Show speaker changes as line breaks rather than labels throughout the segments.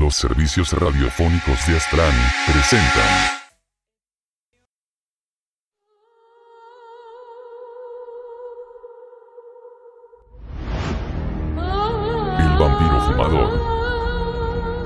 Los servicios radiofónicos de Astran presentan. El vampiro fumador.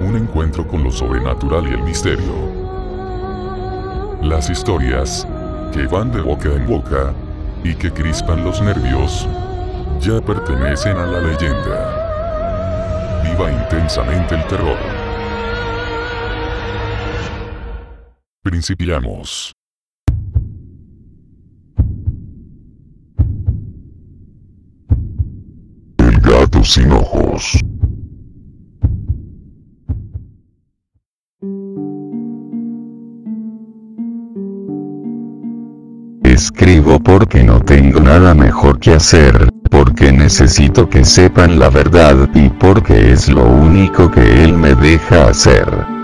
Un encuentro con lo sobrenatural y el misterio. Las historias que van de boca en boca y que crispan los nervios ya pertenecen a la leyenda. Viva intensamente el terror. Principiamos. El gato sin ojos.
Escribo porque no tengo nada mejor que hacer, porque necesito que sepan la verdad y porque es lo único que él me deja hacer.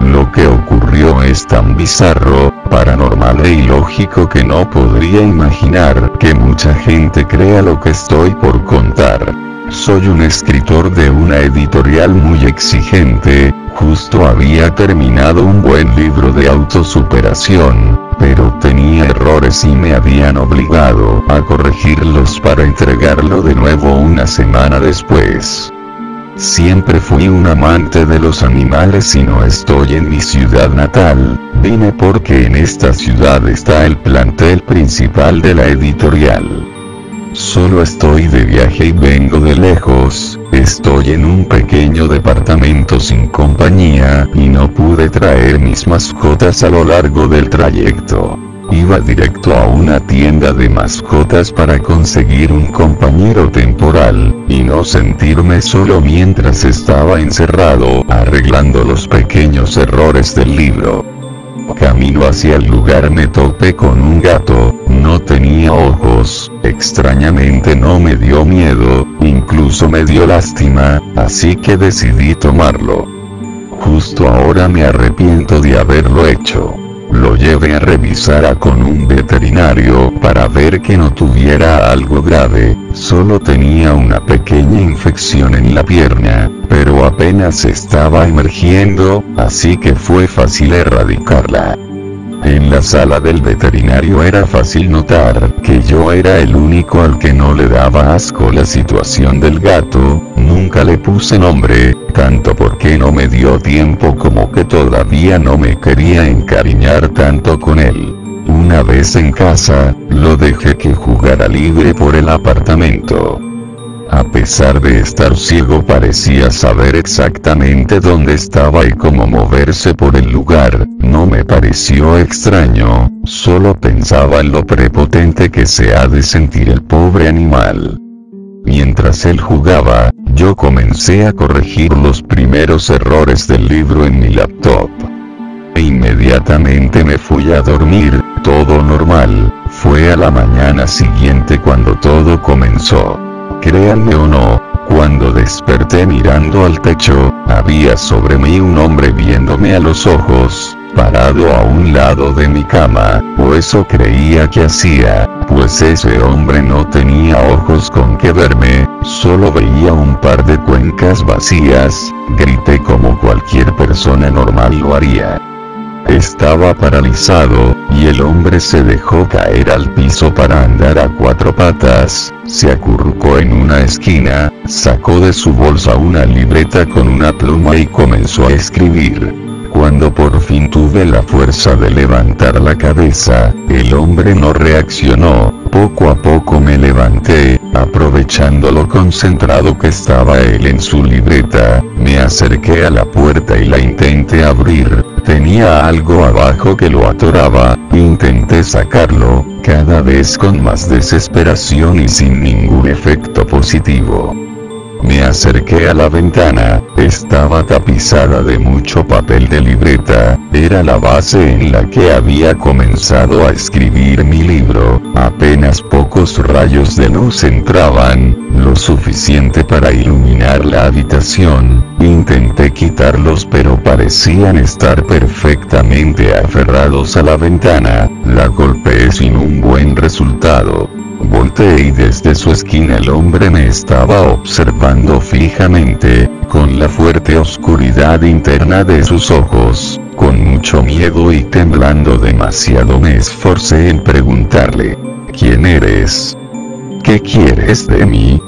Lo que ocurrió es tan bizarro, paranormal e ilógico que no podría imaginar que mucha gente crea lo que estoy por contar. Soy un escritor de una editorial muy exigente, justo había terminado un buen libro de autosuperación, pero tenía errores y me habían obligado a corregirlos para entregarlo de nuevo una semana después. Siempre fui un amante de los animales y no estoy en mi ciudad natal, vine porque en esta ciudad está el plantel principal de la editorial. Solo estoy de viaje y vengo de lejos, estoy en un pequeño departamento sin compañía y no pude traer mis mascotas a lo largo del trayecto. Iba directo a una tienda de mascotas para conseguir un compañero temporal, y no sentirme solo mientras estaba encerrado arreglando los pequeños errores del libro. Camino hacia el lugar me topé con un gato, no tenía ojos, extrañamente no me dio miedo, incluso me dio lástima, así que decidí tomarlo. Justo ahora me arrepiento de haberlo hecho. Lo llevé a revisar a con un veterinario para ver que no tuviera algo grave, solo tenía una pequeña infección en la pierna, pero apenas estaba emergiendo, así que fue fácil erradicarla. En la sala del veterinario era fácil notar que yo era el único al que no le daba asco la situación del gato, nunca le puse nombre, tanto porque no me dio tiempo como que todavía no me quería encariñar tanto con él. Una vez en casa, lo dejé que jugara libre por el apartamento. A pesar de estar ciego parecía saber exactamente dónde estaba y cómo moverse por el lugar, no me pareció extraño, solo pensaba en lo prepotente que se ha de sentir el pobre animal. Mientras él jugaba, yo comencé a corregir los primeros errores del libro en mi laptop. E inmediatamente me fui a dormir, todo normal, fue a la mañana siguiente cuando todo comenzó. Créanme o no, cuando desperté mirando al techo, había sobre mí un hombre viéndome a los ojos, parado a un lado de mi cama, o eso creía que hacía, pues ese hombre no tenía ojos con que verme, solo veía un par de cuencas vacías, grité como cualquier persona normal lo haría. Estaba paralizado, y el hombre se dejó caer al piso para andar a cuatro patas, se acurrucó en una esquina, sacó de su bolsa una libreta con una pluma y comenzó a escribir. Cuando por fin tuve la fuerza de levantar la cabeza, el hombre no reaccionó, poco a poco me levanté, aprovechando lo concentrado que estaba él en su libreta, me acerqué a la puerta y la intenté abrir, tenía algo abajo que lo atoraba, intenté sacarlo, cada vez con más desesperación y sin ningún efecto positivo. Me acerqué a la ventana, estaba tapizada de mucho papel de libreta, era la base en la que había comenzado a escribir mi libro, apenas pocos rayos de luz entraban, lo suficiente para iluminar la habitación, intenté quitarlos pero parecían estar perfectamente aferrados a la ventana, la golpeé sin un buen resultado. Volteé y desde su esquina el hombre me estaba observando fijamente, con la fuerte oscuridad interna de sus ojos, con mucho miedo y temblando demasiado me esforcé en preguntarle, ¿quién eres? ¿Qué quieres de mí?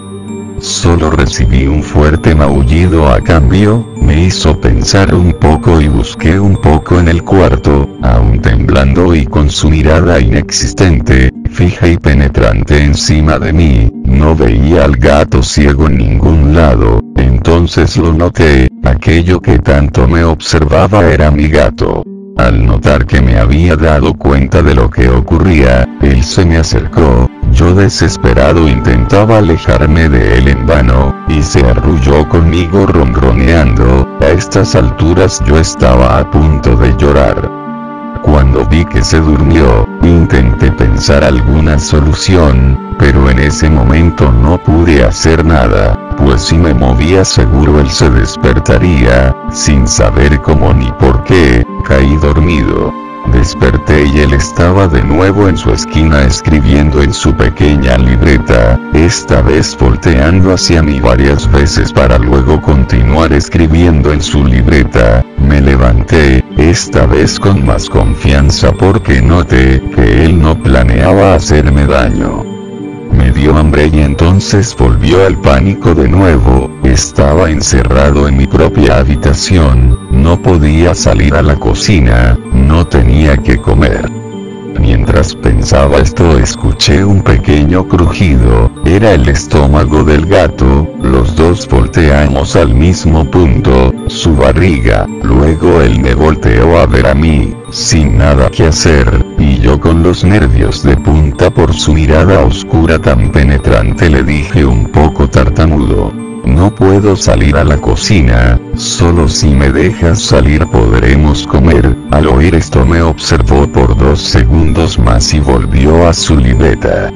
Solo recibí un fuerte maullido a cambio, me hizo pensar un poco y busqué un poco en el cuarto, aún temblando y con su mirada inexistente, fija y penetrante encima de mí, no veía al gato ciego en ningún lado, entonces lo noté, aquello que tanto me observaba era mi gato. Al notar que me había dado cuenta de lo que ocurría, él se me acercó, yo desesperado intentaba alejarme de él en vano, y se arrulló conmigo ronroneando, a estas alturas yo estaba a punto de llorar. Cuando vi que se durmió, intenté pensar alguna solución, pero en ese momento no pude hacer nada, pues si me movía seguro él se despertaría, sin saber cómo ni por qué, caí dormido. Desperté y él estaba de nuevo en su esquina escribiendo en su pequeña libreta, esta vez volteando hacia mí varias veces para luego continuar escribiendo en su libreta. Me levanté, esta vez con más confianza porque noté que él no planeaba hacerme daño. Me dio hambre y entonces volvió al pánico de nuevo, estaba encerrado en mi propia habitación, no podía salir a la cocina, no tenía que comer. Mientras pensaba esto escuché un pequeño crujido, era el estómago del gato, los dos volteamos al mismo punto, su barriga, luego él me volteó a ver a mí, sin nada que hacer, y yo con los nervios de punta por su mirada oscura tan penetrante le dije un poco tartamudo. No puedo salir a la cocina, solo si me dejas salir podremos comer. Al oír esto me observó por dos segundos más y volvió a su libreta.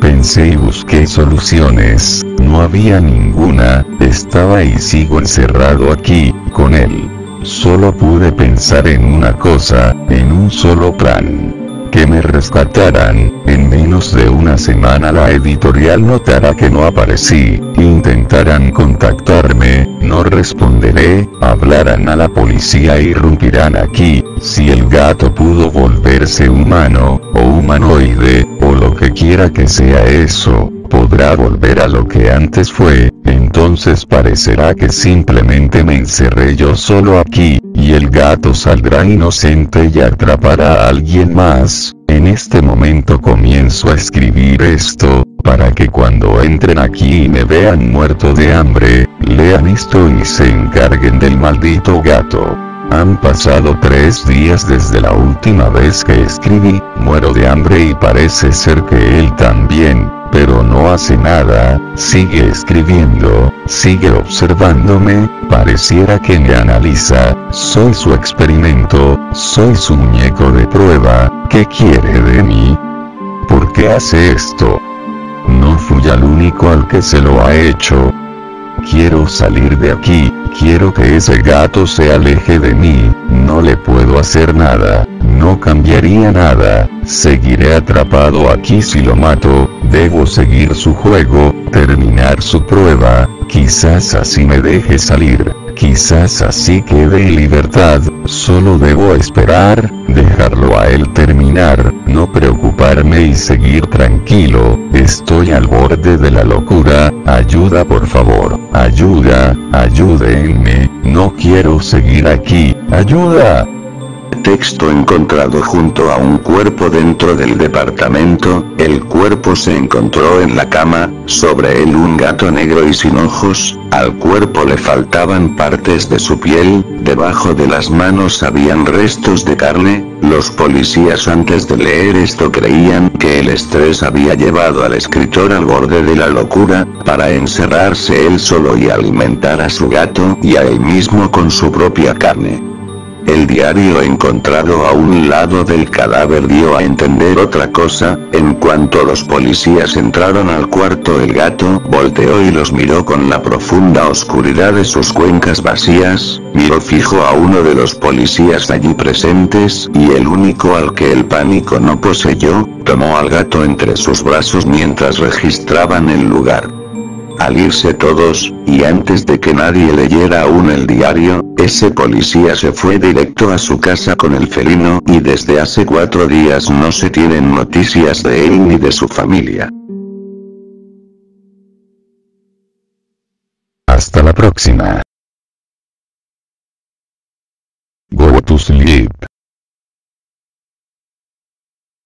Pensé y busqué soluciones, no había ninguna, estaba y sigo encerrado aquí, con él. Solo pude pensar en una cosa, en un solo plan que me rescataran, en menos de una semana la editorial notará que no aparecí, intentarán contactarme, no responderé, hablarán a la policía e irrumpirán aquí, si el gato pudo volverse humano, o humanoide, o lo que quiera que sea eso, podrá volver a lo que antes fue, entonces parecerá que simplemente me encerré yo solo aquí, y el gato saldrá inocente y atrapará a alguien más. En este momento comienzo a escribir esto, para que cuando entren aquí y me vean muerto de hambre, lean esto y se encarguen del maldito gato. Han pasado tres días desde la última vez que escribí, muero de hambre y parece ser que él también, pero no hace nada, sigue escribiendo, sigue observándome, pareciera que me analiza, soy su experimento, soy su muñeco de prueba, ¿qué quiere de mí? ¿Por qué hace esto? No fui al único al que se lo ha hecho. Quiero salir de aquí, quiero que ese gato se aleje de mí, no le puedo hacer nada, no cambiaría nada, seguiré atrapado aquí si lo mato, debo seguir su juego, terminar su prueba, quizás así me deje salir, quizás así quede en libertad, solo debo esperar, dejarlo a él terminar, no preocuparme y seguir tranquilo, estoy al borde de la locura, ayuda por favor, ayuda, ayúdenme, no quiero seguir aquí, ayuda.
Texto encontrado junto a un cuerpo dentro del departamento, el cuerpo se encontró en la cama, sobre él un gato negro y sin ojos, al cuerpo le faltaban partes de su piel, debajo de las manos habían restos de carne, los policías antes de leer esto creían que el estrés había llevado al escritor al borde de la locura, para encerrarse él solo y alimentar a su gato y a él mismo con su propia carne. El diario encontrado a un lado del cadáver dio a entender otra cosa, en cuanto los policías entraron al cuarto el gato volteó y los miró con la profunda oscuridad de sus cuencas vacías, miró fijo a uno de los policías allí presentes y el único al que el pánico no poseyó, tomó al gato entre sus brazos mientras registraban el lugar. Al irse todos, y antes de que nadie leyera aún el diario, ese policía se fue directo a su casa con el felino y desde hace cuatro días no se tienen noticias de él ni de su familia.
Hasta la próxima. Go to sleep.